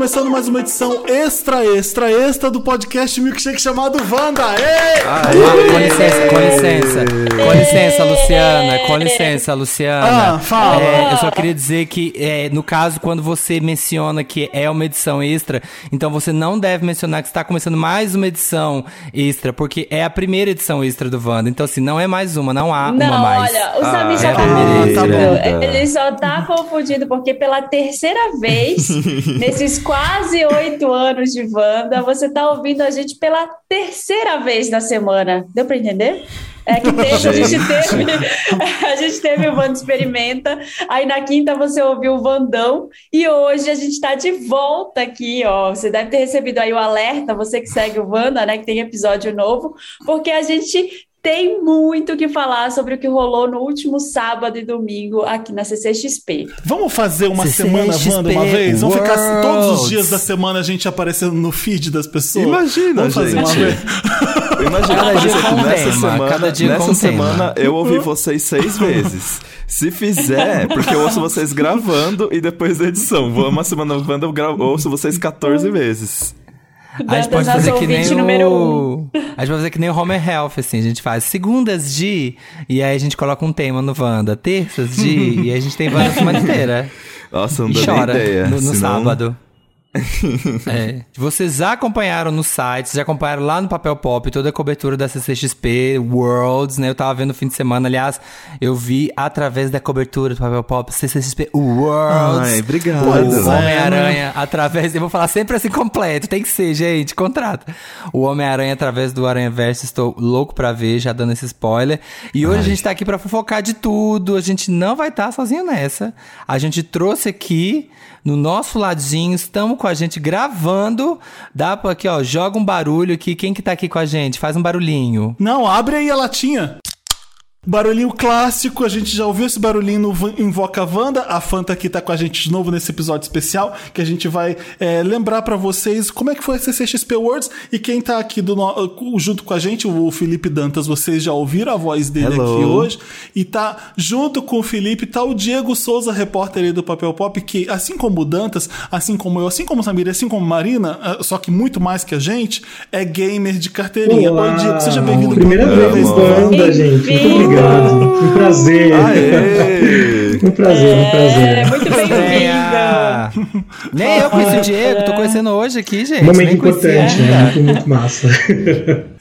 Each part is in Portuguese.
começando mais uma edição extra, extra, extra do podcast Milkshake chamado Wanda. Ei! Ah, com licença, com licença. Com licença, Luciana. Com licença, Luciana. Ah, fala. É, eu só queria dizer que, é, no caso, quando você menciona que é uma edição extra, então você não deve mencionar que está começando mais uma edição extra, porque é a primeira edição extra do Wanda. Então, assim, não é mais uma, não há uma Não, mais. olha, o Samir é já a tá extra. Ele só tá confundindo, porque pela terceira vez, nesses quase oito anos de Wanda, você tá ouvindo a gente pela terceira vez na semana. Deu pra entender? É que teve, a gente teve, a gente teve o Wanda Experimenta, aí na quinta você ouviu o Vandão, e hoje a gente está de volta aqui, ó. Você deve ter recebido aí o alerta, você que segue o Wanda, né, que tem episódio novo, porque a gente tem muito o que falar sobre o que rolou no último sábado e domingo aqui na CCXP. Vamos fazer uma CCXP semana Wanda uma vez? Vamos ficar assim, todos os dias da semana a gente aparecendo no feed das pessoas? Imagina, Vamos fazer uma gente. vez? Imagina Cada dia com nessa tema, semana, cada dia nessa com semana tema. eu ouvi vocês seis vezes. Se fizer, porque eu ouço vocês gravando e depois da edição. Vou uma semana Wanda, eu ouço vocês 14 vezes. A gente pode fazer que nem o... A gente pode fazer que nem o Homer Health, assim. A gente faz segundas de... E aí a gente coloca um tema no Wanda. Terças de... e aí a gente tem Wanda a semana inteira. Nossa, não dou nem chora ideia. no, no senão- sábado. É. Vocês já acompanharam no site, já acompanharam lá no Papel Pop toda a cobertura da CCXP Worlds, né? Eu tava vendo no fim de semana, aliás, eu vi através da cobertura do Papel Pop CCXP Worlds. Ai, obrigado. O Homem-Aranha através. Eu vou falar sempre assim completo, tem que ser, gente, contrata. O Homem-Aranha através do Aranha Verso, estou louco pra ver, já dando esse spoiler. E hoje a gente tá aqui pra fofocar de tudo, a gente não vai estar sozinho nessa. A gente trouxe aqui no nosso ladinho, estamos com a gente gravando. Dá pra aqui, ó, joga um barulho aqui. Quem que tá aqui com a gente? Faz um barulhinho. Não, abre aí a latinha. Barulhinho clássico, a gente já ouviu esse barulhinho no Invoca Wanda. A Fanta aqui tá com a gente de novo nesse episódio especial, que a gente vai é, lembrar pra vocês como é que foi a CCXP Awards. E quem tá aqui do no- junto com a gente, o Felipe Dantas, vocês já ouviram a voz dele Hello. aqui hoje. E tá junto com o Felipe, tá o Diego Souza, repórter aí do Papel Pop, que assim como o Dantas, assim como eu, assim como o Samir, assim como Marina, ah, só que muito mais que a gente, é gamer de carteirinha. Olá. Oi, Diego, seja bem-vindo. Primeira vez banda, gente. Obrigado. Um prazer. Aê! Um prazer, um É, prazer. muito bem-vinda. Nem eu conheci o Diego, tô conhecendo hoje aqui, gente. Momento importante, né? Muito, muito massa.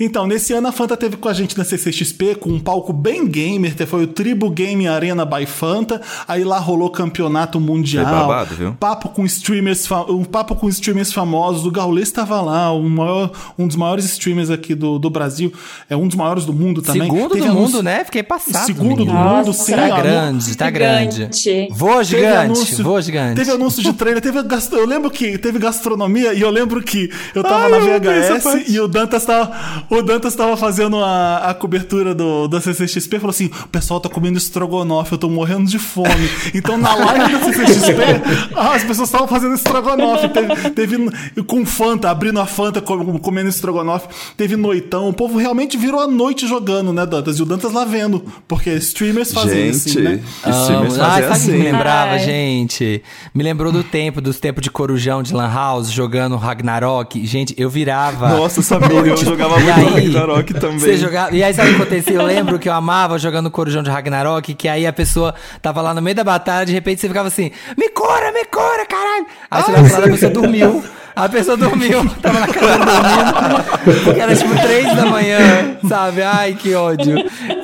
Então, nesse ano a Fanta teve com a gente na CCXP com um palco bem gamer, te- foi o Tribo Game Arena by Fanta. Aí lá rolou campeonato mundial. Foi babado, viu? Papo com streamers, um papo com streamers famosos. O Gaules estava lá, um, maior- um dos maiores streamers aqui do, do Brasil, é um dos maiores do mundo também. Segundo Teve do anúncio- mundo, né? Fiquei passado. Segundo do menino. mundo, Nossa, sim. Tá anu- grande, tá grande. Vou gigante, anúncio- vou gigante. Teve anúncio de trailer, teve gastro- eu lembro que teve gastronomia e eu lembro que eu tava Ai, na VHS e o Dantas tava, o Dantas tava fazendo a, a cobertura do, da CCXP e falou assim: o pessoal tá comendo estrogonofe, eu tô morrendo de fome. Então na live da CCXP, as pessoas estavam fazendo estrogonofe. Teve, teve com Fanta, abrindo a Fanta, com- comendo estrogonofe. Teve noitão. O povo realmente virou a noite jogando, né, Dantas? E o Dantas lá vendo, porque streamers fazem Gente, assim, né? streamers. Ah, fazem sabe o que assim. me lembrava, Ai. gente? Me lembrou do tempo, dos tempos de corujão de Lan House, jogando Ragnarok. Gente, eu virava. Nossa, sabia, eu jogava muito aí, Ragnarok também. Você jogava... E aí, sabe o que acontecia? Eu lembro que eu amava jogando Corujão de Ragnarok, que aí a pessoa tava lá no meio da batalha, de repente você ficava assim, me cura, me cura, caralho! Aí você a pessoa dormiu. A pessoa dormiu, tava na cama dormindo, porque era tipo três da manhã, sabe? Ai, que ódio.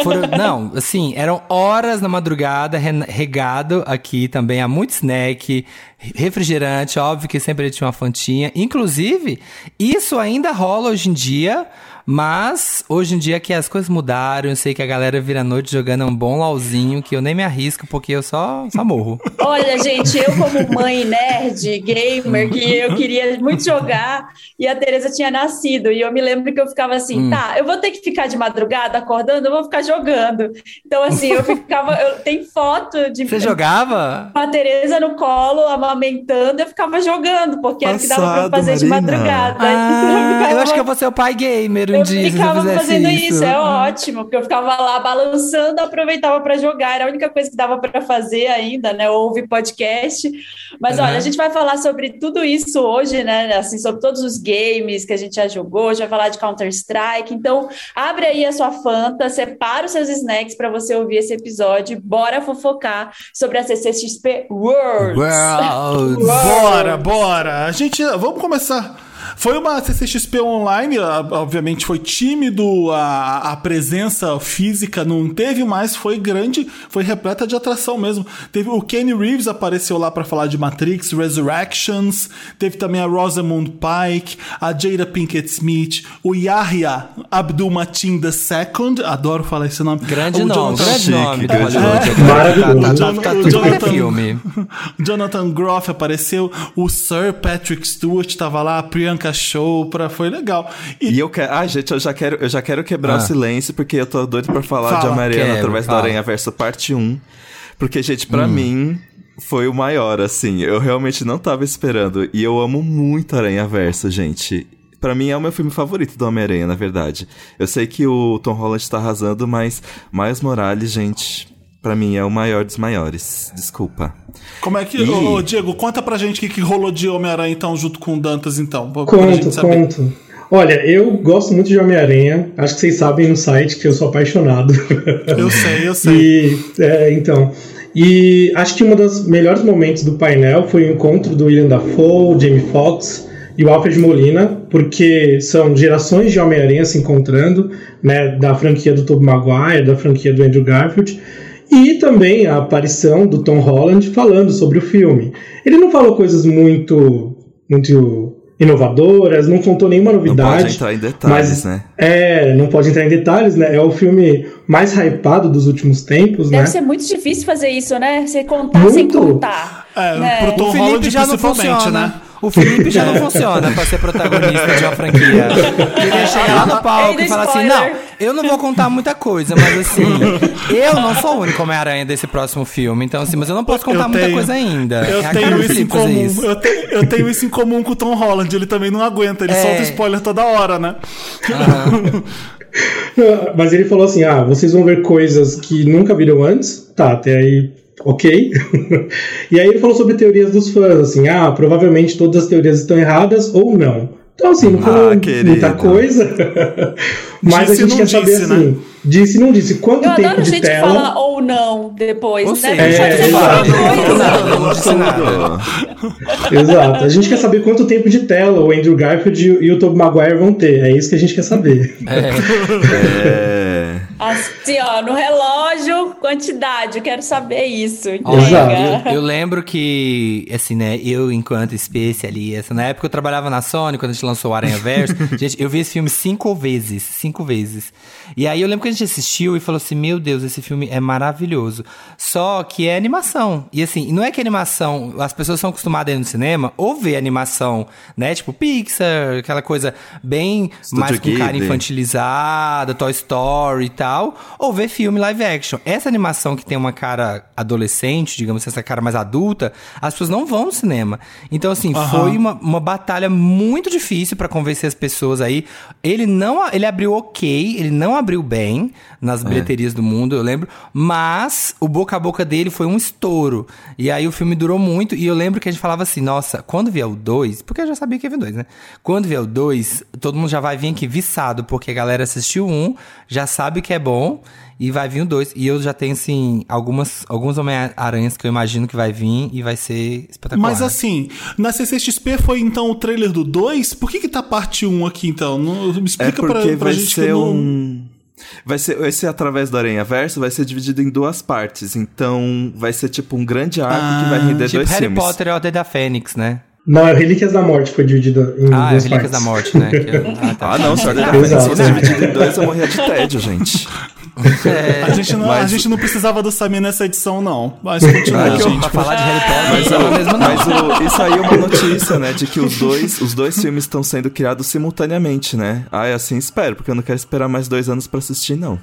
Foram, não, assim, eram horas na madrugada, re- regado aqui também, há muito snack, refrigerante, óbvio que sempre tinha uma fantinha. Inclusive, isso ainda rola hoje em dia, mas hoje em dia que as coisas mudaram, eu sei que a galera vira a noite jogando um bom LOLzinho, que eu nem me arrisco, porque eu só, só morro. Olha, gente, eu como mãe nerd, gamer, que eu queria muito jogar, e a Tereza tinha nascido, e eu me lembro que eu ficava assim, tá, eu vou ter que ficar de madrugada acordando, eu vou ficar jogando. Então, assim, eu ficava, eu tenho foto de Você jogava? com a Tereza no colo, amamentando, eu ficava jogando, porque era o que dava pra eu Passado, fazer de Marina. madrugada. Ah, Então, eu acho que eu ficava- vou ser o pai gamer um eu dia se você ficava fazendo isso. isso. é ótimo, porque eu ficava lá balançando, aproveitava para jogar, era a única coisa que dava para fazer ainda, né? Ou ouvir podcast. Mas Aham. olha, a gente vai falar sobre tudo isso hoje, né? Assim, sobre todos os games que a gente já jogou, a gente vai falar de Counter-Strike. Então, abre aí a sua Fanta, separa os seus snacks para você ouvir esse episódio. Bora fofocar sobre a CCXP Worlds. Bora, bora. A gente, vamos começar. Foi uma CCXP online, obviamente foi tímido, a, a presença física não teve, mas foi grande, foi repleta de atração mesmo. Teve o Kenny Reeves apareceu lá pra falar de Matrix Resurrections, teve também a Rosamund Pike, a Jada Pinkett Smith, o Yahya Abdul Mateen II, adoro falar esse nome. Grande o nome, Jonathan- grande Chique, nome grande nome. Maravilhoso. Tá, tá, tá tudo é Jonathan- filme. Jonathan Groff apareceu, o Sir Patrick Stewart tava lá, a Priyanka Chopra, foi legal. E, E eu quero. Ah, gente, eu já quero, eu já quero quebrar Ah. o silêncio, porque eu tô doido pra falar Fala. de Homem-Aranha Quebra, através fala. da Aranha Verso parte 1. Porque, gente, Hum. pra mim. Foi o maior, assim. Eu realmente não tava esperando. E eu amo muito Aranha Verso, gente. Pra mim é o meu filme favorito do Homem-Aranha, na verdade. Eu sei que o Tom Holland tá arrasando, mas Miles Morales, gente, pra mim é o maior dos maiores. Desculpa. como é que. Ih. Ô, Diego, conta pra gente o que, que rolou de Homem-Aranha então, junto com o Dantas, então. pra- pra gente Conto, saber. conto. Olha, eu gosto muito de Homem-Aranha. Acho que vocês sabem no site que eu sou apaixonado. Eu sei, eu sei. E, é, então. E acho que um dos melhores momentos do painel foi o encontro do William Dafoe, Jamie Foxx e o Alfred Molina, porque são gerações de Homem-Aranha se encontrando, né, da franquia do Tobey Maguire, da franquia do Andrew Garfield, e também a aparição do Tom Holland falando sobre o filme. Ele não falou coisas muito, muito inovadoras, não contou nenhuma Não novidade. pode entrar em detalhes, mas- né? É, não pode entrar em detalhes, né? É o filme mais hypado dos últimos tempos, Deve né? ser muito difícil fazer isso, né? Você contar sem Muito. contar. É, né? pro Tom O Felipe Holland já não principalmente, funciona. né? O Felipe já não funciona pra ser protagonista de uma franquia. Queria chegar lá no palco e falar assim: não, eu não vou contar muita coisa, mas assim, eu não sou o único Homem-Aranha desse próximo filme. Então, assim, mas eu não posso contar Eu muita tenho- coisa ainda. Eu É tenho isso em comum. isso. Eu, tenho, eu tenho isso em comum com o Tom Holland. Ele também não aguenta, ele É. solta spoiler toda hora, né? Mas ele falou assim: ah, vocês vão ver coisas que nunca viram antes. Tá, até aí, ok. e aí ele falou sobre teorias dos fãs, assim, ah, provavelmente todas as teorias estão erradas ou não. Então, assim, não falou Ah, muita coisa. Mas Disse, a gente não quer saber disse, assim. né? Disse, não disse. Quanto Eu tempo adoro de tela? Não depois, Ou né? seja, é, exato. Exato. A gente quer saber quanto tempo de tela o Andrew Garfield e o Tobey Maguire vão ter. É isso que a gente quer saber. É. Assim, ó, no relógio, quantidade, eu quero saber isso. Exato. Entrega. Eu, eu lembro que, assim, né, eu, enquanto especialista, na época eu trabalhava na Sony, quando a gente lançou o Aranha Verso, gente, eu vi esse filme cinco vezes, cinco vezes. E aí eu lembro que a gente assistiu e falou assim: Meu Deus, esse filme é maravilhoso. Só que é animação. E assim, não é que animação, as pessoas são acostumadas a ir no cinema ou ver animação, né? Tipo Pixar, aquela coisa bem Estúdio mais com cara infantilizada, Toy Story e tal, ou ver filme live action. Essa animação que tem uma cara adolescente, digamos assim, essa cara mais adulta, as pessoas não vão no cinema. Então, assim, foi uma, uma batalha muito difícil pra convencer as pessoas aí. Ele não, ele abriu ok, ele não abriu bem nas bilheterias do mundo, eu lembro, mas o boca a boca dele foi um estouro. E aí o filme durou muito, e eu lembro que a gente falava assim, nossa, quando vier o 2, porque eu já sabia que ia vir dois, né? Quando vier o 2, todo mundo já vai vir aqui viçado, porque a galera assistiu um, já sabe que é bom, e vai vir o 2. E eu já tenho, assim, algumas, alguns Homem-Aranhas que eu imagino que vai vir e vai ser espetacular. Mas assim, na CCXP foi então o trailer do 2? Por que que tá parte 1 aqui então? Não, me É explica pra, porque pra vai gente que ser não... um. Vai ser esse através do Aranha Verso vai ser dividido em duas partes. Então vai ser tipo um grande arco que vai render Tipo dois Harry filmes. Potter e a Ordem da Fênix, né? Não, é o Relíquias da Morte foi dividido em Ah, é duas Relíquias partes. da Morte, né? Que eu- ah, tá. Ah, não, se a Ordem da Fênix fosse dividido em dois, eu morria de tédio, gente. A gente, não, a Mas- gente não precisava do Samir nessa edição, não. Mas continua, Não, gente. pra falar de Harry Potter, Mas, não o- mesmo não. mas o- isso aí é uma notícia, né? De que os dois, os dois filmes estão sendo criados simultaneamente, né? Ah, é assim espero, porque eu não quero esperar mais dois anos pra assistir, não.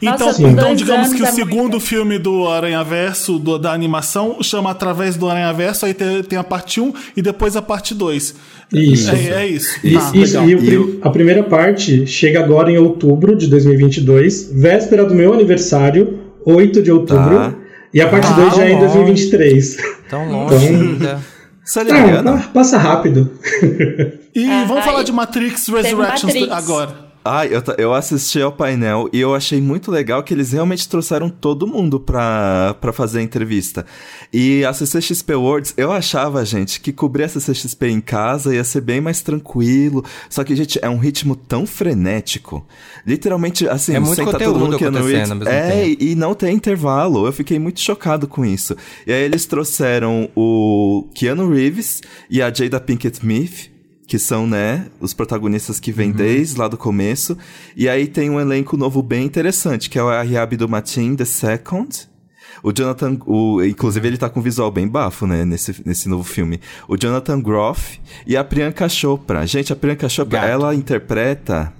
Então, Nossa, então digamos que o é muito. segundo filme do Aranha Verso, do- da animação, chama Através do Aranha Verso, aí tem, tem a parte 1 e depois a parte 2. Isso. É, é isso. E, Tá, isso, e o E o- a primeira parte chega agora em outubro de 2022, véspera do meu aniversário, 8 de outubro. Tá. E a parte Ah, 2 já é em longe. 2023. Tão longe Então- ainda. É Ah, pa- passa rápido. E Ah, vamos falar aí. de Matrix Resurrections Matrix. agora. Ai, eu, eu assisti ao painel e eu achei muito legal que eles realmente trouxeram todo mundo pra, pra fazer a entrevista. E a CCXP Awards, eu achava, gente, que cobrir a CCXP em casa ia ser bem mais tranquilo. Só que, gente, é um ritmo tão frenético. Literalmente, assim, É muito senta todo mundo Reeves. ao mesmo É, tempo. e, e não tem intervalo. Eu fiquei muito chocado com isso. E aí eles trouxeram o Keanu Reeves e a Jada Pinkett Smith que são, né, os protagonistas que Uhum. vêm desde lá do começo. E aí tem um elenco novo bem interessante, que é o Ariab do Matin The Second. O Jonathan, o, inclusive ele tá com um visual bem bafo, né, nesse, nesse novo filme. O Jonathan Groff e a Priyanka Chopra. Gente, a Priyanka Chopra, Gato. ela interpreta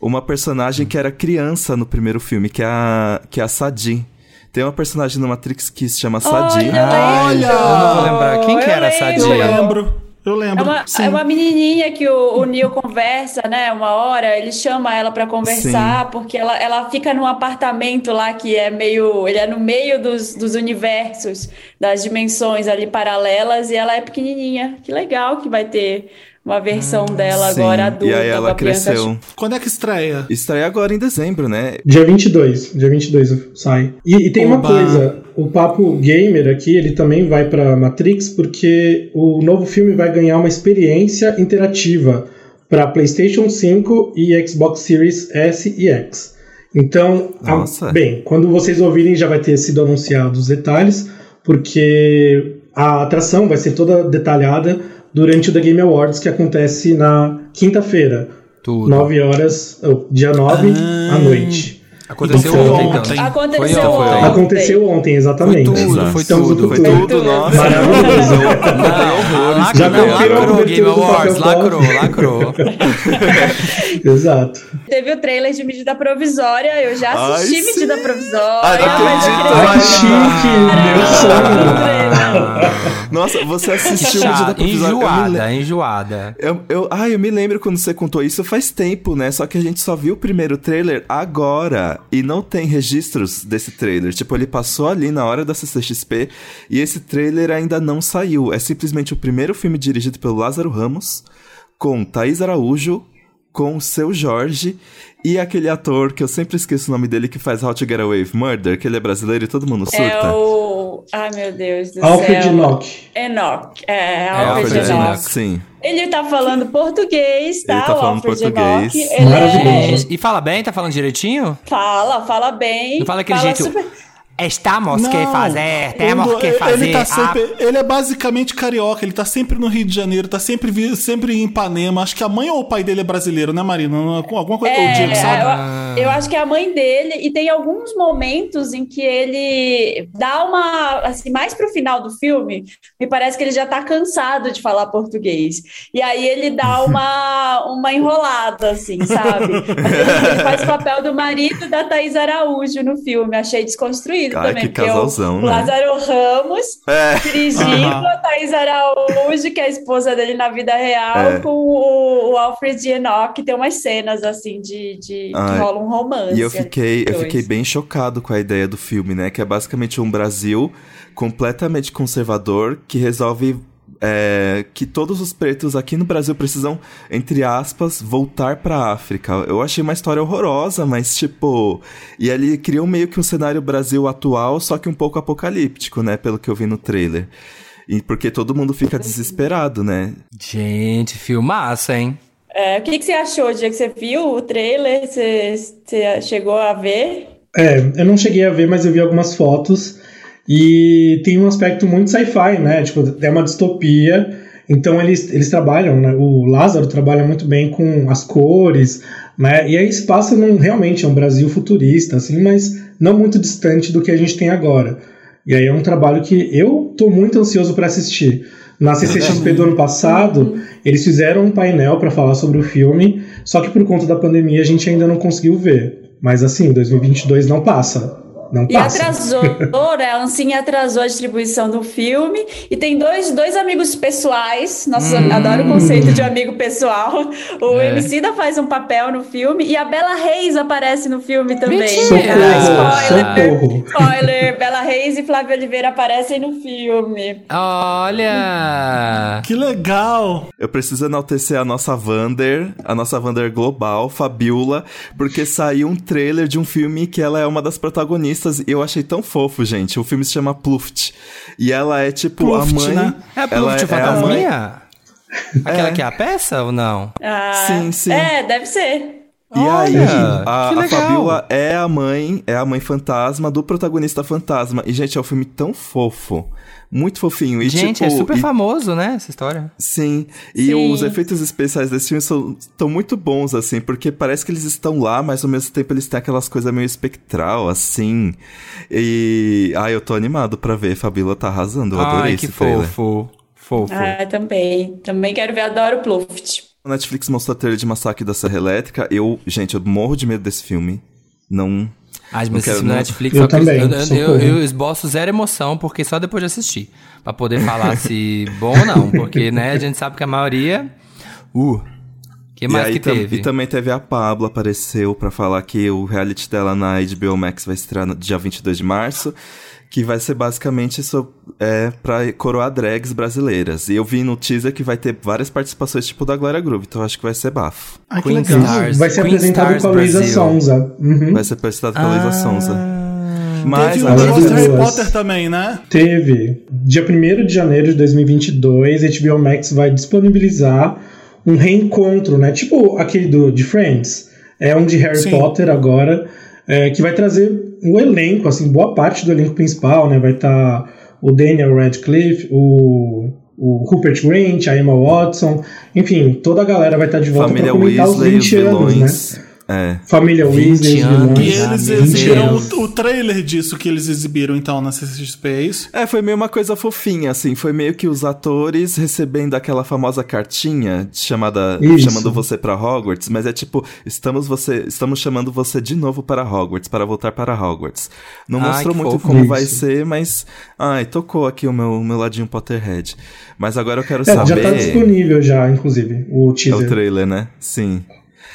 uma personagem que era criança no primeiro filme, que é a, que é a Sadi. Tem uma personagem no Matrix que se chama Sadi. Olha, Eu não vou lembrar. Quem que era essa lembro. Eu lembro. Eu lembro. É uma, Sim. é uma menininha que o, o Neil conversa, né? Uma hora, ele chama ela pra conversar, porque ela, ela fica num apartamento lá que é meio. Ele é no meio dos, dos universos, das dimensões ali paralelas, e ela é pequenininha. Que legal que vai ter uma versão dela Sim, agora adulta. E aí ela cresceu. Quando é que estreia? Estreia agora em dezembro, né? Dia 22, dia 22 sai. E, e tem uma Oba. coisa, o papo gamer aqui, ele também vai pra Matrix porque o novo filme vai ganhar uma experiência interativa para PlayStation 5 e Xbox Series S e X. Então, a- bem, quando vocês ouvirem já vai ter sido anunciados os detalhes, porque a atração vai ser toda detalhada durante o The Game Awards que acontece na quinta-feira, Tudo. 9 horas, dia 9 Ah. à noite. Aconteceu Então, ontem, ontem. então. Aconteceu Foi ontem. ontem. Aconteceu ontem, exatamente. Foi tudo, foi Estamos tudo. Foi futuro. tudo, nossa. Maravilhoso. Não, Já lacrou, meteram a lacrou, cobertura Game do Awards, lacrou, lacrou. Exato. Teve o trailer de medida provisória, eu já Ai, assisti sim. medida provisória. Ai, não mas eu acredito. Ai, chique, meu sonho. Nossa, você assistiu o Medida Provisória. Eu me le- enjoada, enjoada. Eu, eu, ah, eu me lembro quando você contou isso faz tempo, né? Só que a gente só viu o primeiro trailer agora e não tem registros desse trailer. Tipo, ele passou ali na hora da CCXP e esse trailer ainda não saiu. É simplesmente o primeiro filme dirigido pelo Lázaro Ramos, com Thaís Araújo, com o seu Jorge e aquele ator que eu sempre esqueço o nome dele que faz How to Get Away with Murder, que ele é brasileiro e todo mundo surta. É o. Ai, meu Deus do Alfred céu. Enoch. Enoch. É, Alfred Alfred Enoch. Enoch. Sim. Ele tá falando português, tá? Ele tá o falando Alfred português. Ele Maravilhoso. é... E fala bem? Tá falando direitinho? Fala, fala bem. Não fala aquele fala jeito. super- Estamos que fazer, temos ele- que fazer. Ele, tá a- sempre, ele é basicamente carioca, ele tá sempre no Rio de Janeiro, tá sempre, vi- sempre em Ipanema. Acho que a mãe ou o pai dele é brasileiro, né, Marina? Não- Alguma coisa. o Diego, É, sabe? eu, eu acho que é a mãe dele, e tem alguns momentos em que ele dá uma. Assim, mais pro final do filme, me parece que ele já tá cansado de falar português. E aí ele dá uma, uma enrolada, assim, sabe? Ele, faz o papel do marido da Thaís Araújo no filme. Achei desconstruído Ai, também. que casalzão, o né? Lázaro Ramos É. dirigindo Aham. a Thaís Araújo, que é a esposa dele na vida real, É. com o, o Alfred Enoch, que tem umas cenas assim de, de Ai, que rola um romance. E eu fiquei, eu fiquei bem chocado com a ideia do filme, né? Que é basicamente um Brasil completamente conservador que resolve é, que todos os pretos aqui no Brasil precisam, entre aspas, voltar pra África. Eu achei uma história horrorosa, mas tipo. E ali criou meio que um cenário Brasil atual, só que um pouco apocalíptico, né? Pelo que eu vi no trailer. E porque todo mundo fica desesperado, né? Gente, filmaça, hein? É, o que, que você achou, o dia que você viu o trailer? Você, você chegou a ver? É, eu não cheguei a ver, mas eu vi algumas fotos. E tem um aspecto muito sci-fi, né? Tipo, é uma distopia. Então eles, eles trabalham, né? O Lázaro trabalha muito bem com as cores, né? E aí se passa num realmente é um Brasil futurista, assim, mas não muito distante do que a gente tem agora. E aí é um trabalho que eu tô muito ansioso para assistir. Na CCXP do ano passado, eles fizeram um painel para falar sobre o filme, só que por conta da pandemia a gente ainda não conseguiu ver. Mas assim, 2022 não passa. Não E passa. atrasou, né? A Ancine atrasou a distribuição do filme. E tem dois, dois amigos pessoais. Nossa, Hum. adoro o conceito de amigo pessoal. O É. Emicida faz um papel no filme e a Bela Reis aparece no filme também. Mentira! Ah, spoiler! socorro. Spoiler! Bela Reis e Flávio Oliveira aparecem no filme. Olha! Que legal! Eu preciso enaltecer a nossa Vander, a nossa Vander global, Fabiola, porque saiu um trailer de um filme que ela é uma das protagonistas e eu achei tão fofo, gente. O filme se chama Pluft. E ela é tipo Pluft, a mãe. né? É a ela Pluft é a mãe. Fantasminha? Aquela que é a peça ou não? Ah, Sim, sim. É, deve ser. E aí, Olha, a, que a legal. Fabiola é a mãe, é a mãe fantasma do protagonista fantasma. E, gente, é um filme tão fofo. Muito fofinho. E, Gente, tipo, é super e- famoso, né, essa história. Sim, e Sim. os efeitos especiais desse filme são tão muito bons, assim, porque parece que eles estão lá, mas ao mesmo tempo eles têm aquelas coisas meio espectral, assim. E. Ah, eu tô animado pra ver. Fabiola tá arrasando, eu adorei Ai, que esse trailer. fofo. Fofo. Ah, também. Também quero ver, adoro o Pluft. A Netflix mostrou a trailer de Massacre da Serra Elétrica. Eu, gente, eu morro de medo desse filme. Não. Ai, Não mas esse filme da não. Netflix... Eu também, Eu, eu, eu esboço zero emoção, porque só depois de assistir. Pra poder falar se bom ou não. Porque, né, a gente sabe que a maioria... Uh, que mais e aí que teve? E também teve a Pablo, apareceu pra falar que o reality dela na HBO Max vai estrear no dia 22 de março. Que vai ser basicamente so, é, pra coroar drags brasileiras. E eu vi no teaser que vai ter várias participações tipo da Glória Groove, então eu acho que vai ser bafo. Que Queen legal. Stars. Vai ser Queen apresentado Stars com a Luísa Brasil. Sonza. Uhum. Vai ser apresentado pela Luísa Sonza. Ah, Mas Teve o negócio do Harry. Potter também, né? Teve. Dia 1 de janeiro de 2022, HBO Max vai disponibilizar um reencontro, né? Tipo aquele do, de Friends. É um de Harry Sim. Potter agora, é, que vai trazer o elenco, assim, boa parte do elenco principal, né? Vai estar o Daniel Radcliffe, o, o Rupert Grint, a Emma Watson, enfim, toda a galera vai estar de volta Família para comentar Weasley, os os 20 anos, né? É. Família 20 Weasley, anos. E eles exibiram o, o trailer disso que eles exibiram então na CCXP, é isso? É, foi meio uma coisa fofinha, assim. Foi meio que os atores recebendo aquela famosa cartinha chamada Isso. chamando você pra Hogwarts, mas é tipo, estamos você, estamos chamando você de novo para Hogwarts, para voltar para Hogwarts. Não Ai, mostrou muito fofo. como vai Isso. ser, mas ai, tocou aqui o meu, meu ladinho Potterhead. Mas agora eu quero É, saber já tá disponível já, inclusive, o é teaser. o trailer, né? Sim.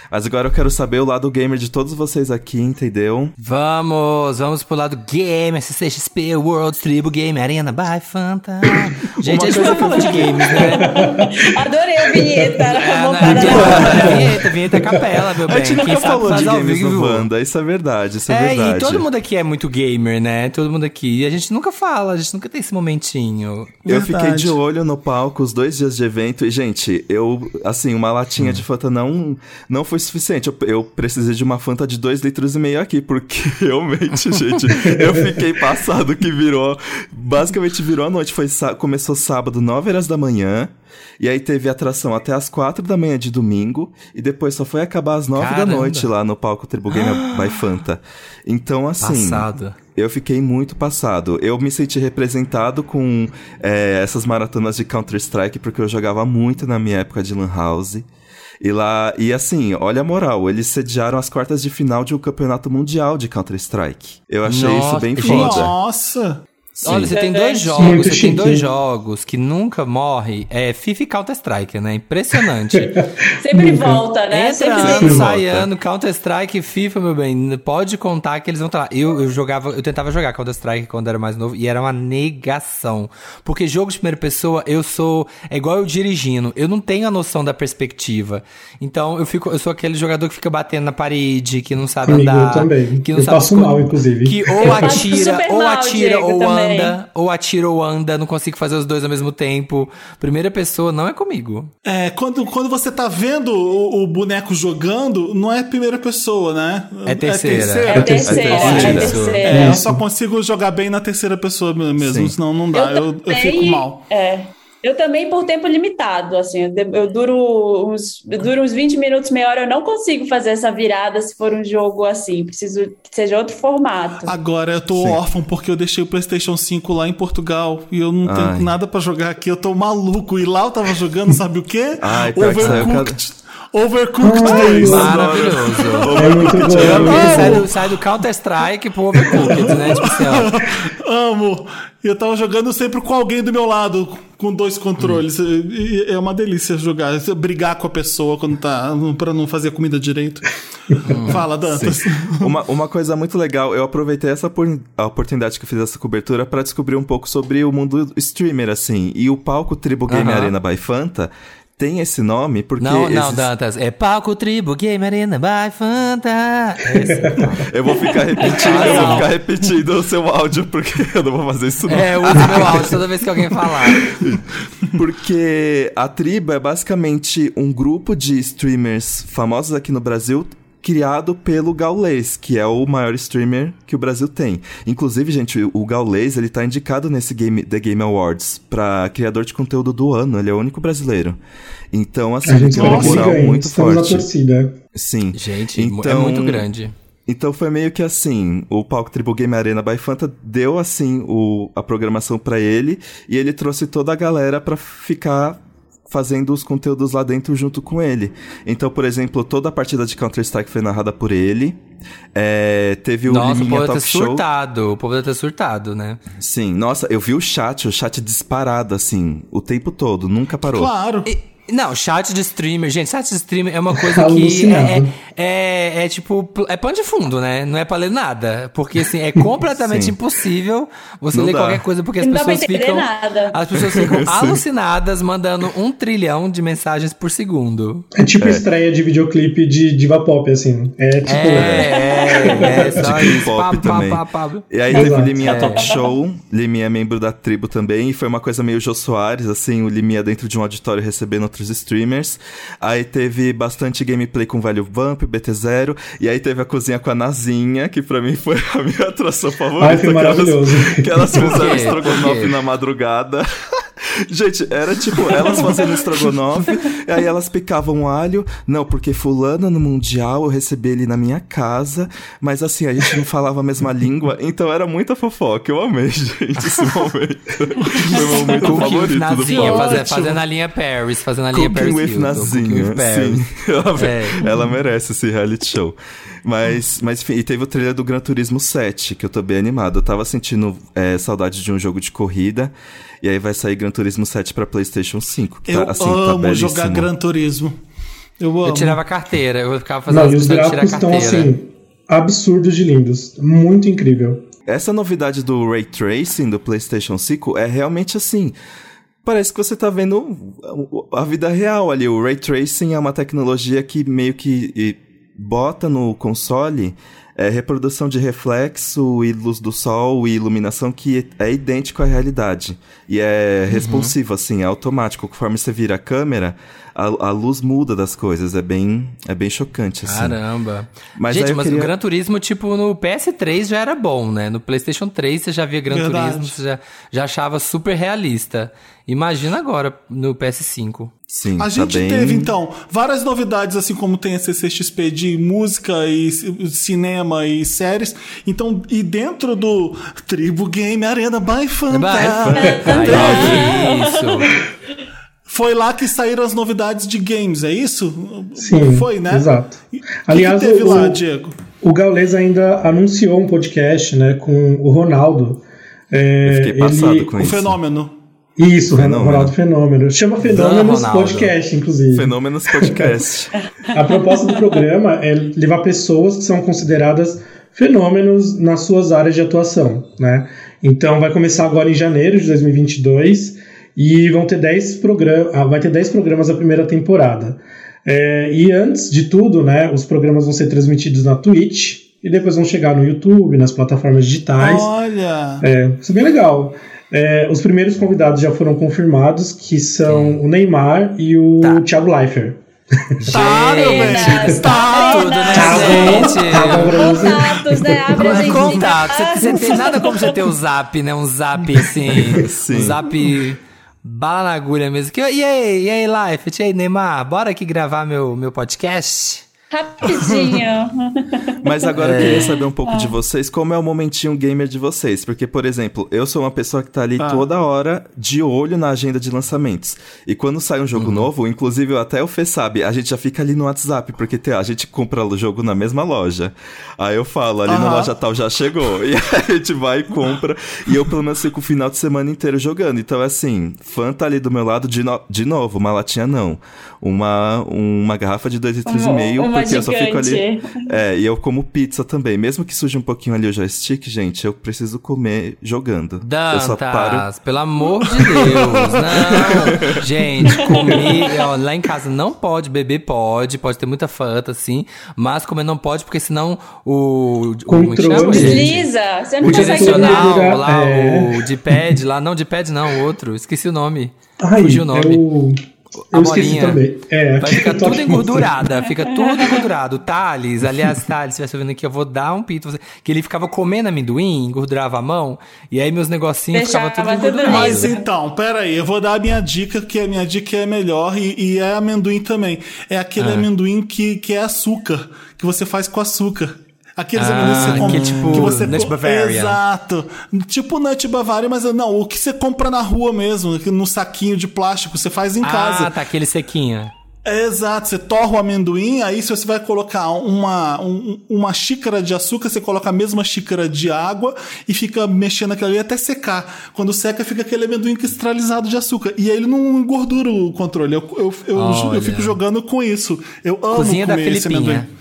Mas agora eu quero saber o lado gamer de todos vocês aqui, entendeu? Vamos, vamos pro lado game, CCXP, World, Tribo Game, Arena by Fanta. Gente, a gente não falou de games, né? Adorei a vinheta. É, não, parar. vinheta, vinheta, vinheta é capela, meu A bem. gente nunca Quem falou de games no Wanda, isso é verdade, isso é, É, verdade. e todo mundo aqui é muito gamer, né? Todo mundo aqui. E a gente nunca fala, a gente nunca tem esse momentinho. Eu Verdade. fiquei de olho no palco os dois dias de evento e, gente, eu, assim, uma latinha de Fanta não, não foi suficiente. Eu, eu precisei de uma Fanta de dois litros e meio aqui, porque realmente, gente, eu fiquei passado que virou, basicamente virou a noite. Foi, começou sábado, 9 horas da manhã, e aí teve atração até as 4 da manhã de domingo, e depois só foi acabar às 9 da Caramba. noite lá no palco Tribu Game by Fanta. Então, assim... Passado. Eu fiquei muito passado. Eu me senti representado com é, essas maratonas de Counter-Strike, porque eu jogava muito na minha época de Lan House. E lá, e assim, olha a moral, eles sediaram as quartas de final de um campeonato mundial de Counter-Strike. Eu achei isso Nossa, bem gente. foda. Nossa! Olha, você tem dois jogos, Muito você tem chique. dois jogos que nunca morrem. É FIFA e Counter-Strike, né? Impressionante. Sempre volta, né? Entra Sempre ano, tem. sai volta. ano, Counter-Strike e FIFA, meu bem. Pode contar que eles vão estar lá. Eu, eu jogava, eu tentava jogar Counter-Strike quando era mais novo e era uma negação. Porque jogo de primeira pessoa, eu sou. É igual eu dirigindo. Eu não tenho a noção da perspectiva. Então eu fico. Eu sou aquele jogador que fica batendo na parede, que não sabe Comigo andar. também. Que não Eu sabe passo mal, inclusive. Que ou Eu atira, ou mal, atira, Diego, ou também. Anda, ou atira ou anda. Não consigo fazer os dois ao mesmo tempo. Primeira pessoa não é comigo. É, quando, quando você tá vendo o, o boneco jogando, não é primeira pessoa, né? É terceira. É terceira, é terceira. terceira. É, eu só consigo jogar bem na terceira pessoa mesmo, Sim. senão não dá. Eu, eu também- fico mal. É. Eu também por tempo limitado, assim, eu, duro uns, eu duro uns 20 minutos, meia hora, eu não consigo fazer essa virada se for um jogo assim, preciso que seja outro formato. Agora eu tô Sim. órfão porque eu deixei o PlayStation 5 lá em Portugal e eu não tenho Ai. nada pra jogar aqui. Eu tô maluco. E lá eu tava jogando, sabe o quê? Ai, Overcooked. Overcooked Ai, 2. eu Maravilhoso. É muito bom. Ele sai do, sai do Counter-Strike pro Overcooked, né? Tipo assim. Amo. E eu tava jogando sempre com alguém do meu lado, com dois controles. E é uma delícia jogar, brigar com a pessoa quando tá. pra não fazer a comida direito. Fala, Dantas. Uma, uma coisa muito legal, eu aproveitei essa por- a oportunidade que eu fiz essa cobertura pra descobrir um pouco sobre o mundo streamer, assim. E o palco Tribo Game Aham. Arena by Fanta tem esse nome porque. Não, não, esses- Dantas. É palco tribo, game arena, by Fanta. Esse. Eu vou ficar repetindo, eu vou ficar repetindo o seu áudio, porque eu não vou fazer isso não. É, eu uso meu áudio toda vez que alguém falar. Porque a Tribo é basicamente um grupo de streamers famosos aqui no Brasil criado pelo Gaules, que é o maior streamer que o Brasil tem. Inclusive, gente, o Gaules, ele tá indicado nesse game, The Game Awards pra criador de conteúdo do ano, ele é o único brasileiro. Então, assim, A gente tem uma moral muito Estamos na forte. torcida. Sim. Gente, é Então- muito grande. Então foi meio que assim, o palco Triple Game Arena by Fanta deu assim o, a programação pra ele e ele trouxe toda a galera pra ficar fazendo os conteúdos lá dentro junto com ele. Então, por exemplo, toda a partida de Counter-Strike foi narrada por ele. É, teve o Nossa, o Liminha povo deve Talk ter Show. surtado. O povo deve ter surtado, né? Sim, nossa, eu vi o chat, o chat disparado assim, o tempo todo, nunca parou. Claro. E- Não, chat de streamer, gente, chat de streamer é uma coisa que Alucinado. é, é, é tipo, é pano de fundo, né? Não é pra ler nada. Porque, assim, é completamente impossível você Não ler dá. qualquer coisa, porque as Não pessoas ficam. nada. As pessoas ficam alucinadas mandando um trilhão de mensagens por segundo. É tipo estreia de videoclipe de diva pop, assim. É tipo. É, é, é, só isso. K-pop Pá, também. pá, pá. E aí teve o Exato. Liminha É. Talk Show, Liminha é membro da tribo também, e foi uma coisa meio Jô Soares, assim, o Liminha dentro de um auditório recebendo outros streamers. Aí teve bastante gameplay com o Velho Vamp, BT0, e aí teve a cozinha com a Nazinha, que pra mim foi a minha atração favorita. Ai, foi que elas- maravilhoso. Que elas fizeram estrogonofe na madrugada. Gente, era tipo, elas fazendo estrogonofe, e aí elas picavam alho. Não, porque fulano no Mundial eu recebi ele na minha casa, mas assim, a gente não falava a mesma língua, então era muita fofoca. Eu amei, gente, esse momento. Foi o meu momento Cooking favorito do Nazinha, palco. fazer- Ótimo. fazendo a linha Paris, fazendo a linha Cooking Paris with Hilton, Cooking Nazinha, with Paris. sim. Ela, É. ela merece esse reality show. Mas, mas enfim, e teve o trailer do Gran Turismo 7, que eu tô bem animado. Eu tava sentindo é, saudade de um jogo de corrida, e aí vai sair Gran Turismo 7 pra PlayStation 5. que Eu tá, assim, tá amo belíssimo. jogar Gran Turismo. Eu amo. Eu tirava a carteira, eu ficava fazendo Não, as e os gráficos estão carteira. assim, absurdos de lindos. Muito incrível. Essa novidade do Ray Tracing do PlayStation 5 é realmente assim. Parece que você tá vendo a vida real ali. O Ray Tracing é uma tecnologia que meio que bota no console é, reprodução de reflexo e luz do sol e iluminação que é idêntico à realidade. E é responsivo, assim, é automático. Conforme você vira a câmera, a, a luz muda das coisas. É bem, é bem chocante, assim. Caramba. Mas Gente, mas queria- o Gran Turismo, tipo, no PS3 já era bom, né? No PlayStation 3 você já via Gran Verdade. Turismo, você já, já achava super realista. Imagina agora no PS5. Sim, A tá gente bem... teve, então, várias novidades, assim como tem a CCXP de música e ci- cinema e séries. Então, e dentro do Tribo Game Arena by Fanta, isso. foi lá que saíram as novidades de games, é isso? Sim, Foi, né? exato. E- O que Aliás, que teve o- lá, Diego? O Gaules ainda anunciou um podcast, né, com o Ronaldo. É, Eu fiquei passado ele- com O isso. fenômeno. Isso, Fenômeno. Ronaldo Fenômeno. Chama Fenômenos Ronaldo. Podcast, inclusive. Fenômenos Podcast. A proposta do programa é levar pessoas que são consideradas fenômenos nas suas áreas de atuação, né? Então vai começar agora em janeiro de 2022 e vão ter 10 programas, vai ter 10 programas a primeira temporada. É, e antes de tudo, né, os programas vão ser transmitidos na Twitch e depois vão chegar no YouTube, nas plataformas digitais. Olha! É, isso é bem legal. É, os primeiros convidados já foram confirmados, que são o Neymar e o Tá. Thiago Leifert. Tá, meu bem! Apenas, Tá! Tudo, né, apenas. gente? Tá? Contatos, né? Abre a gente. Contato. Você, você tem nada como você ter o zap, né? Um zap assim. Sim. Um zap bala na agulha mesmo. Que, e aí, e aí, Life? E aí, Neymar? Bora aqui gravar meu, meu podcast? Rapidinho. Mas agora eu É. queria saber um pouco de vocês, como é o momentinho gamer de vocês. Porque, por exemplo, eu sou uma pessoa que tá ali Ah. toda hora de olho na agenda de lançamentos. E quando sai um Uhum. jogo novo, inclusive até o Fê sabe, a gente já fica ali no WhatsApp, porque a gente compra o jogo na mesma loja. Aí eu falo, ali na loja tal já chegou. E a gente vai e compra. E eu pelo menos fico o final de semana inteiro jogando. Então, assim, fã tá ali do meu lado de, no- de novo, uma latinha não. Uma, uma garrafa de dois litros e Uma- meio, porque eu só fico ali. gigante. É, e eu como pizza também. Mesmo que suje um pouquinho ali o joystick, gente, eu preciso comer jogando. eu só paro. Dantas, pelo amor de Deus, não. Gente, comer, ó, lá em casa não pode, beber pode, pode ter muita fanta, assim, mas comer não pode, porque senão o... o como é que chama, Controle. gente? Desliza, você não O direcional lá, é. o de pad lá, não, de pad não, outro, esqueci o nome. Ai, Fugiu o nome. é o- Eu esqueci bolinha. também. É, Vai ficar tudo engordurada, fica tudo engordurado. Thales, aliás, Thales, se estivesse ouvindo aqui, eu vou dar um pito. Que ele ficava comendo amendoim, engordurava a mão, e aí meus negocinhos Deixava ficavam tudo engordurados. Mas então, pera aí, eu vou dar a minha dica, que a minha dica é melhor e, e é amendoim também. É aquele Ah. amendoim que, que é açúcar, que você faz com açúcar. Aqueles Ah, amendoins que você compra. que tipo que você Nut Bavaria. Exato. Tipo Nut Bavaria, mas não, o que você compra na rua mesmo, no saquinho de plástico, você faz em Ah, casa. tá, aquele sequinho. Exato, você torra o amendoim, aí se você vai colocar uma, um- uma xícara de açúcar, você coloca a mesma xícara de água e fica mexendo aquilo ali até secar. Quando seca, fica aquele amendoim cristalizado de açúcar. E aí ele não engordura o controle. Eu, eu, eu, eu fico jogando com isso. Eu amo Cozinha da comer esse Filipinha. amendoim.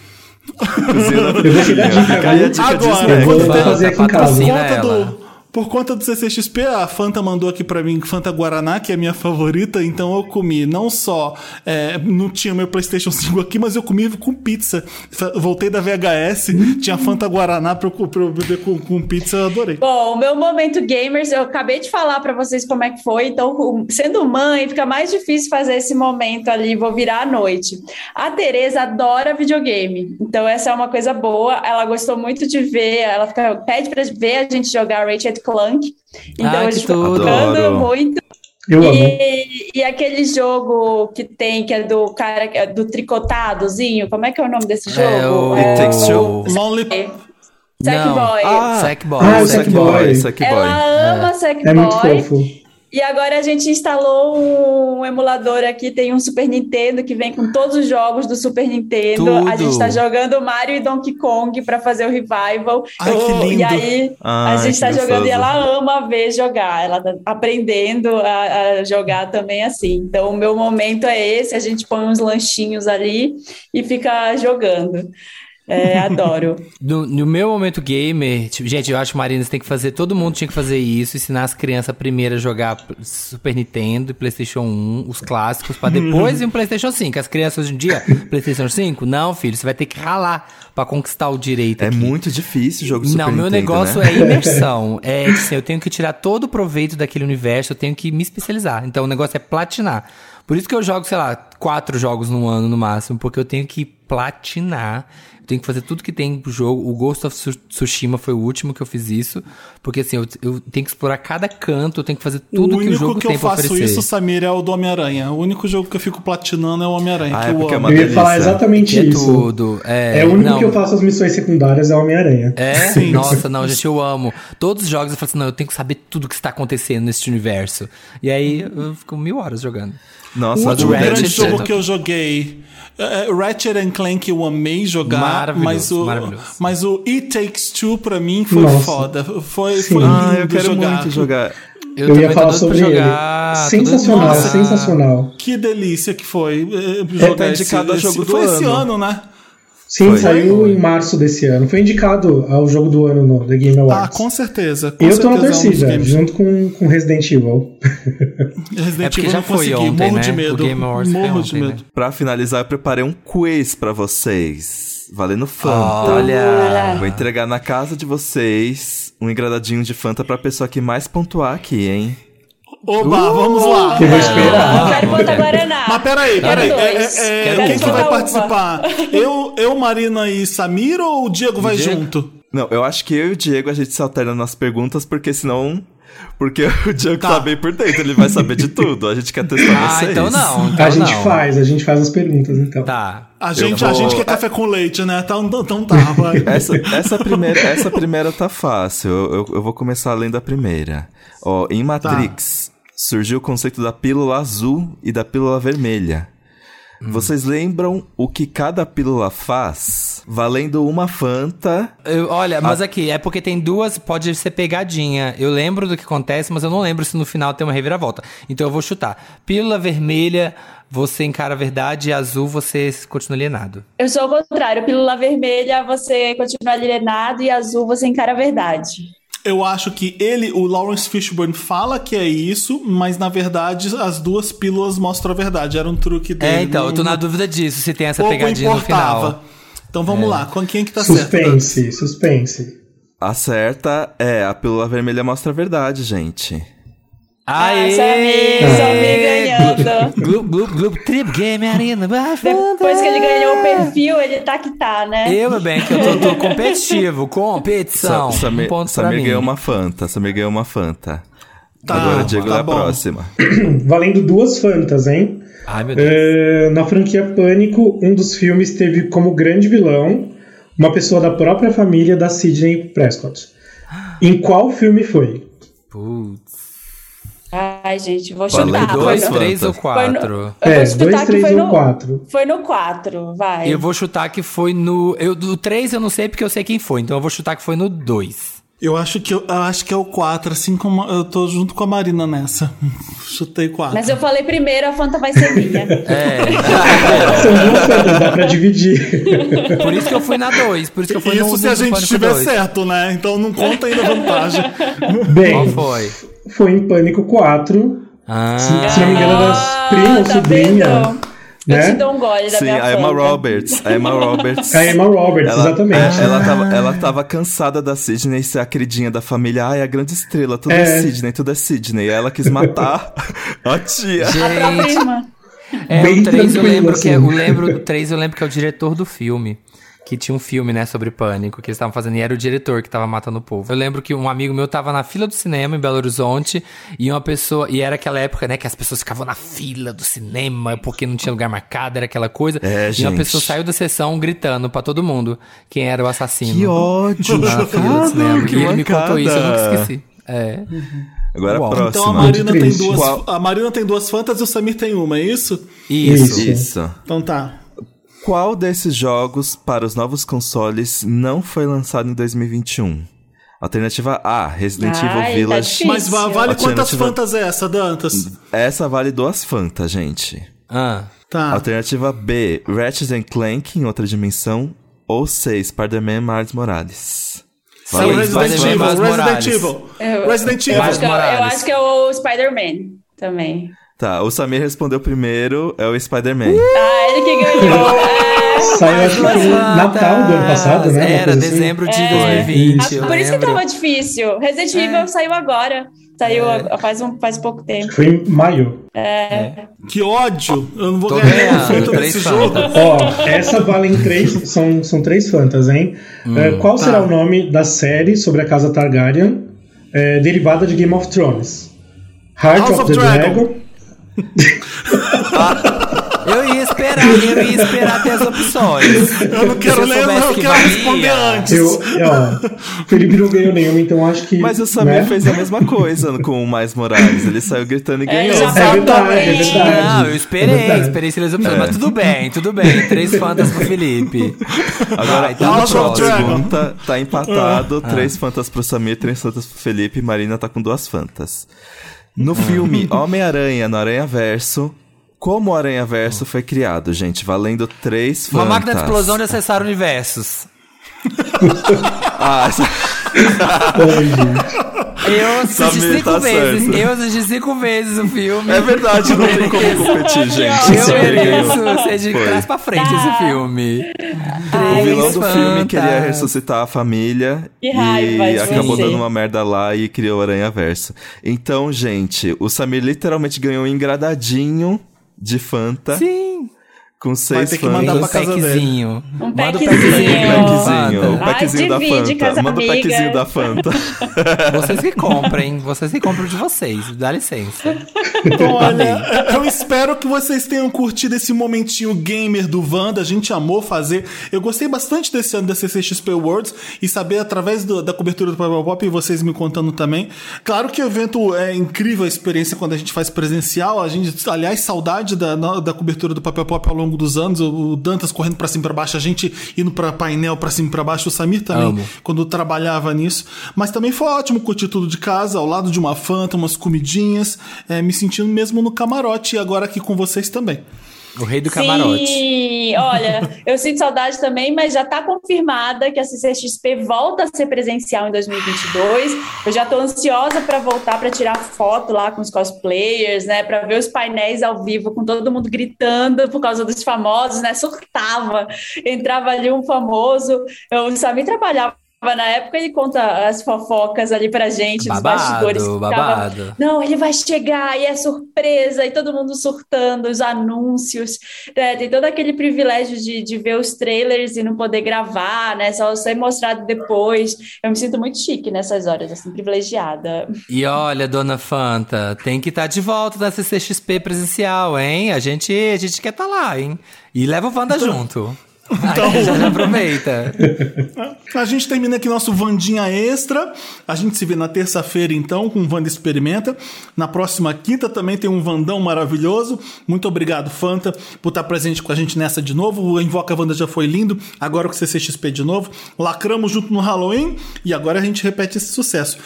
Eu deixei da dica, Fica aí a viu? dica Agora, quando Vou fazer aqui em casa. conta do por conta do CCXP, a Fanta mandou aqui pra mim Fanta Guaraná, que é a minha favorita, então eu comi não só. é, não tinha meu PlayStation 5 aqui, mas eu comi com pizza. Voltei da VHS, tinha Fanta Guaraná pra eu, beber com, com pizza, eu adorei. Bom, o meu momento gamers, eu acabei de falar pra vocês como é que foi, então, sendo mãe, fica mais difícil fazer esse momento ali, vou virar à noite. A Tereza adora videogame, então essa é uma coisa boa, ela gostou muito de ver, ela fica, pede pra ver a gente jogar Ratchet Clank, então Ai, a que gente fica tudo. jogando Adoro. muito. Eu amo. E, e aquele jogo que tem, que é do cara, é do tricotadozinho, como é que é o nome desse jogo? É o... It Takes Two. Lonely. Sackboy. Ah, Sackboy. Ah, o Sackboy, Sackboy. Sackboy. Ela ama Sackboy. É muito fofo. E agora a gente instalou um emulador aqui, tem um Super Nintendo que vem com todos os jogos do Super Nintendo. Tudo. A gente tá jogando Mario e Donkey Kong para fazer o revival. Ai, que lindo. E aí a Ai, gente que tá jogando e ela ama ver jogar. Ela tá aprendendo a, a jogar também assim. Então o meu momento é esse, a gente põe uns lanchinhos ali e fica jogando. É, adoro. No, no meu momento gamer, tipo, gente, eu acho que Marina você tem que fazer, todo mundo tinha que fazer isso, ensinar as crianças primeiro a jogar Super Nintendo e PlayStation 1, os clássicos, pra depois ir um PlayStation 5. As crianças hoje em dia, PlayStation 5? Não, filho, você vai ter que ralar pra conquistar o direito. É aqui. muito difícil o jogo do Não, Super meu Nintendo, negócio né? é imersão. É assim, eu tenho que tirar todo o proveito daquele universo, eu tenho que me especializar. Então o negócio é platinar. Por isso que eu jogo, sei lá, quatro jogos no ano no máximo, porque eu tenho que platinar. Eu tenho que fazer tudo que tem pro jogo. O Ghost of Tsu- Tsushima foi o último que eu fiz isso. Porque assim, eu, eu tenho que explorar cada canto, eu tenho que fazer tudo o que o único jogo que tem eu pra faço oferecer. isso, Samir, é o do Homem-Aranha. O único jogo que eu fico platinando é o Homem-Aranha, Ah, que é eu é Eu ia falar exatamente Que é isso. tudo. É, É o único não, que eu faço as missões secundárias é Homem-Aranha. É? Sim. Nossa, não, gente, eu amo. Todos os jogos eu falo assim, não, eu tenho que saber tudo que está acontecendo nesse universo. E aí eu fico mil horas jogando. Nossa, O o Ratchet jogo é- que eu joguei. é, é, Ratchet and Clank eu amei jogar, mas o, mas o It Takes Two pra mim foi Nossa. foda. Foi, Sim. foi lindo Ah, eu quero jogar. muito jogar. Eu, também ia falar sobre jogar, ele. Sensacional, sensacional. Que delícia que foi eh, tá jogar esse, indicado a esse- jogo do Foi esse ano. ano, né? Sim, Foi. saiu Foi. em março desse ano. Foi indicado ao jogo do ano no The Game Ah, Awards. com certeza. Com eu tô na certeza é um torcida, junto com, com Resident Evil. Resident É porque Evil já foi consegui, ontem, morro né? de O medo. Game Awards foi morro ontem, de né? medo. Pra finalizar, eu preparei um quiz pra vocês. Valendo Fanta. Olha. Vou entregar na casa de vocês um engradadinho de Fanta pra pessoa que mais pontuar aqui, hein? Oba, vamos lá. Eu vou esperar. Quero Fanta Guaraná. Mas peraí, peraí. É, é, é, quem que vai participar? Eu, eu, Marina e Samir ou o Diego vai Diego? junto? Não, eu acho que eu e o Diego a gente se alterna nas perguntas, porque senão Porque o Diogo tá. Tá. bem por dentro, ele vai saber de tudo. A gente quer testar Ah, vocês. então não. Então a gente não. faz, a gente faz as perguntas, então. Tá. A gente, vou- a gente quer café com leite, né? Então, então tá, vai. Essa, essa, primeira, essa primeira tá fácil. Eu, eu- eu vou começar além da primeira. Ó, em Matrix, surgiu o conceito da pílula azul e da pílula vermelha. Vocês lembram o que cada pílula faz? Valendo uma Fanta. Eu- olha, mas aqui, é porque tem duas, pode ser pegadinha. Eu lembro do que acontece, mas eu não lembro se no final tem uma reviravolta. Então eu vou chutar. Pílula vermelha, você encara a verdade, e azul, você continua alienado. Eu sou o contrário. Pílula vermelha, você continua alienado e azul, você encara a verdade. Eu acho que ele, o Lawrence Fishburne, fala que é isso, mas na verdade as duas pílulas mostram a verdade. Era um truque dele. É, então, eu tô não- na dúvida disso, se tem essa pouco pegadinha no importava. final. Então vamos lá, com quem que tá certo? Suspense, suspense. A certa é a pílula vermelha mostra a verdade, gente. Aê! Samir, Samir ganhando. Gloop, gloop, gloop, trip game arena. Depois que ele ganhou o perfil, ele tá que tá, né? Eu, meu bem, que eu tô, tô competitivo, competição. Sa- Samir, um ponto pra Samir mim. ganhou uma Fanta. Samir ganhou uma Fanta. Tá, Agora, Diego, tá é a bom. próxima. Valendo duas Fantas, hein? Ai, meu Deus. É, na franquia Pânico, um dos filmes teve como grande vilão uma pessoa da própria família da Sidney Prescott. Em qual filme foi? Putz. Ai, gente, vou Valeu chutar. dois, Dois, Foi no- três ou quatro? Eu É, vou chutar dois, três foi ou no, quatro. Foi no 4, vai. Eu vou chutar que foi no. Eu, do 3 eu não sei porque eu sei quem foi, então eu vou chutar que foi no 2. Eu acho que eu, eu acho que é o 4, assim como eu tô junto com a Marina nessa. Chutei 4. Mas eu falei primeiro, a Fanta vai ser minha. É. São duas Fantas, dá pra dividir. por isso que eu fui na 2. Por isso que eu fui no Isso se a no gente estiver 2. certo, né? Então não conta ainda a vantagem. Qual Bem, foi? Foi em Pânico 4. Ah, Se, se não me engano, é das prima ou tá sobrinha. vendo? Eu Né? te dou um gole da Sim, minha a Emma. Roberts. A Emma Roberts. A Emma Roberts, Ela, exatamente. é, ela, tava, ela tava cansada da Sidney ser a queridinha da família. Ai, a grande estrela, tudo é, É. Sidney, tudo é Sidney. Ela quis matar a tia. Gente. É, Bem o 3 eu lembro que é, assim. eu lembro do 3 eu lembro que é o diretor do filme. Que tinha um filme, né, sobre pânico, que eles estavam fazendo, e era o diretor que tava matando o povo. Eu lembro que um amigo meu tava na fila do cinema em Belo Horizonte, e uma pessoa, e era aquela época, né, que as pessoas ficavam na fila do cinema, porque não tinha lugar marcado, era aquela coisa. É, e uma gente. pessoa saiu da sessão gritando pra todo mundo quem era o assassino. Que ódio! Na fila do cinema. que e ele me contou isso, eu nunca esqueci. É. Agora Uau. a próxima. Então a Marina tem duas. Qual? A Marina tem duas fantas e o Samir tem uma, é isso? Isso. Isso. Isso. Então tá. Qual desses jogos para os novos consoles não foi lançado em 2021? Alternativa A, Resident Ai, Evil tá Village. difícil. Mas va- vale Alternativa- quantas fantas é essa, Dantas? Essa vale duas Fanta, gente. Ah. Tá. Alternativa B, Ratchet and Clank em outra dimensão. Ou C, Spider-Man Miles Morales. São Valeu, Resident Evil. Resident Morales. Evil. Eu, Resident eu Evil. acho que, é- eu acho que é o Spider-Man também. Tá, o Samir respondeu primeiro, é o Spider-Man. Ah, ele que ganhou. É. Saiu, acho que foi no Natal do ano passado, né? Era, assim. dezembro de É. 2020. eu Ah, Por isso que lembro. tava difícil. Resident Evil saiu agora. Saiu a- faz, um, faz pouco tempo. Foi em maio. Que ódio! Eu não vou Tô ganhar ganhando, fantas. jogo. Ó, essa valem três, são, são três fantas, hein? É, qual será tá. o nome da série sobre a casa Targaryen, é, derivada de Game of Thrones? Heart House of, of the Dragon. Dragon. Eu ia esperar, eu ia esperar ter as opções. Eu não quero eu ler, soubesse eu que quero valia. responder antes. Eu, ó, Felipe não ganhou nenhuma, então acho que. Mas o Samir né? fez a mesma coisa com o Miles Morales. Ele saiu gritando e ganhou. já É verdade, é verdade. Não, eu É esperei, verdade. esperei se opções. É. Mas tudo bem, tudo bem. Três fantas pro Felipe. Agora, Vai, tá a no House of última Dragon. pergunta tá empatado. Ah. Três fantas pro Samir, três fantas pro Felipe. Marina tá com duas fantas. No Ah. filme Homem-Aranha no Aranha Verso, como o Aranha Verso foi criado, gente? Valendo três fantas. Uma máquina de explosão de acessar universos. Ah, essa- Ai, gente. Eu assisti cinco tá vezes. certo. Eu assisti cinco vezes o filme. é verdade, não tem como competir, gente. Eu mereço ser de trás pra frente esse filme. O vilão do filme queria ressuscitar a família Que raiva e acabou dando uma merda lá e criou o Aranha Verso. Então, gente, o Samir literalmente ganhou um engradadinho de Fanta Sim. Com seis ter que fãs. mandar Um pra casa dele. packzinho. Um Manda o packzinho. Fanta. packzinho da Fanta. Manda o amigas. packzinho da Fanta. Vocês que comprem, vocês que compram de vocês. Dá licença. Olha, eu espero que vocês tenham curtido esse momentinho gamer do Wanda. A gente amou fazer. Eu gostei bastante desse ano da CCXP Awards e saber através do- da cobertura do Papel Pop e vocês me contando também. Claro que o evento é incrível a experiência quando a gente faz presencial. A gente, aliás, saudade da, da cobertura do Papel Pop ao longo dos anos. O, o Dantas correndo pra cima e pra baixo, a gente indo pra painel pra cima e pra baixo. O Samir também, Amo. quando trabalhava nisso. Mas também foi ótimo curtir tudo de casa, ao lado de uma Fanta, umas comidinhas, é, me sentindo mesmo no camarote e agora aqui com vocês também. O rei do camarote. Sim, olha, eu sinto saudade também, mas já está confirmada que a CCXP volta a ser presencial em 2022. Eu já estou ansiosa para voltar para tirar foto lá com os cosplayers, né, para ver os painéis ao vivo com todo mundo gritando por causa dos famosos, né? Surtava, entrava ali um famoso. Eu, o trabalhava na época ele conta as fofocas ali pra gente, dos Babado, bastidores. que ficava, babado. não, ele vai chegar e é surpresa, e todo mundo surtando, os anúncios, né? Tem todo aquele privilégio de, de ver os trailers e não poder gravar, né? Só ser mostrado depois. Eu me sinto muito chique nessas horas, assim, privilegiada. E olha, dona Fanta, tem que estar de volta na CCXP presencial, hein? A gente, a gente quer estar lá, hein? E leva o Wanda junto. Aí já, aproveita. A gente termina aqui nosso Vandinha Extra. A gente se vê na terça-feira, então, com o Wanda Experimenta. Na próxima quinta também tem um Vandão maravilhoso. Muito obrigado, Fanta, por estar presente com a gente nessa de novo. O Invoca Wanda já foi lindo. Agora com o CCXP de novo. Lacramos junto no Halloween. E agora a gente repete esse sucesso.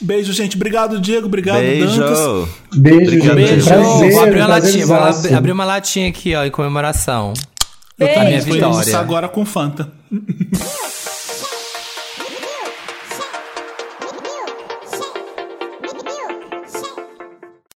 Beijo, gente. Obrigado, Diego. Obrigado, Dantas. Beijo. Beijo, Obrigado, gente. Beijo. Prazer, vou abrir uma latinha, vou abrir uma latinha aqui, ó, em comemoração. Beijo. A minha Foi isso vitória. agora com Fanta.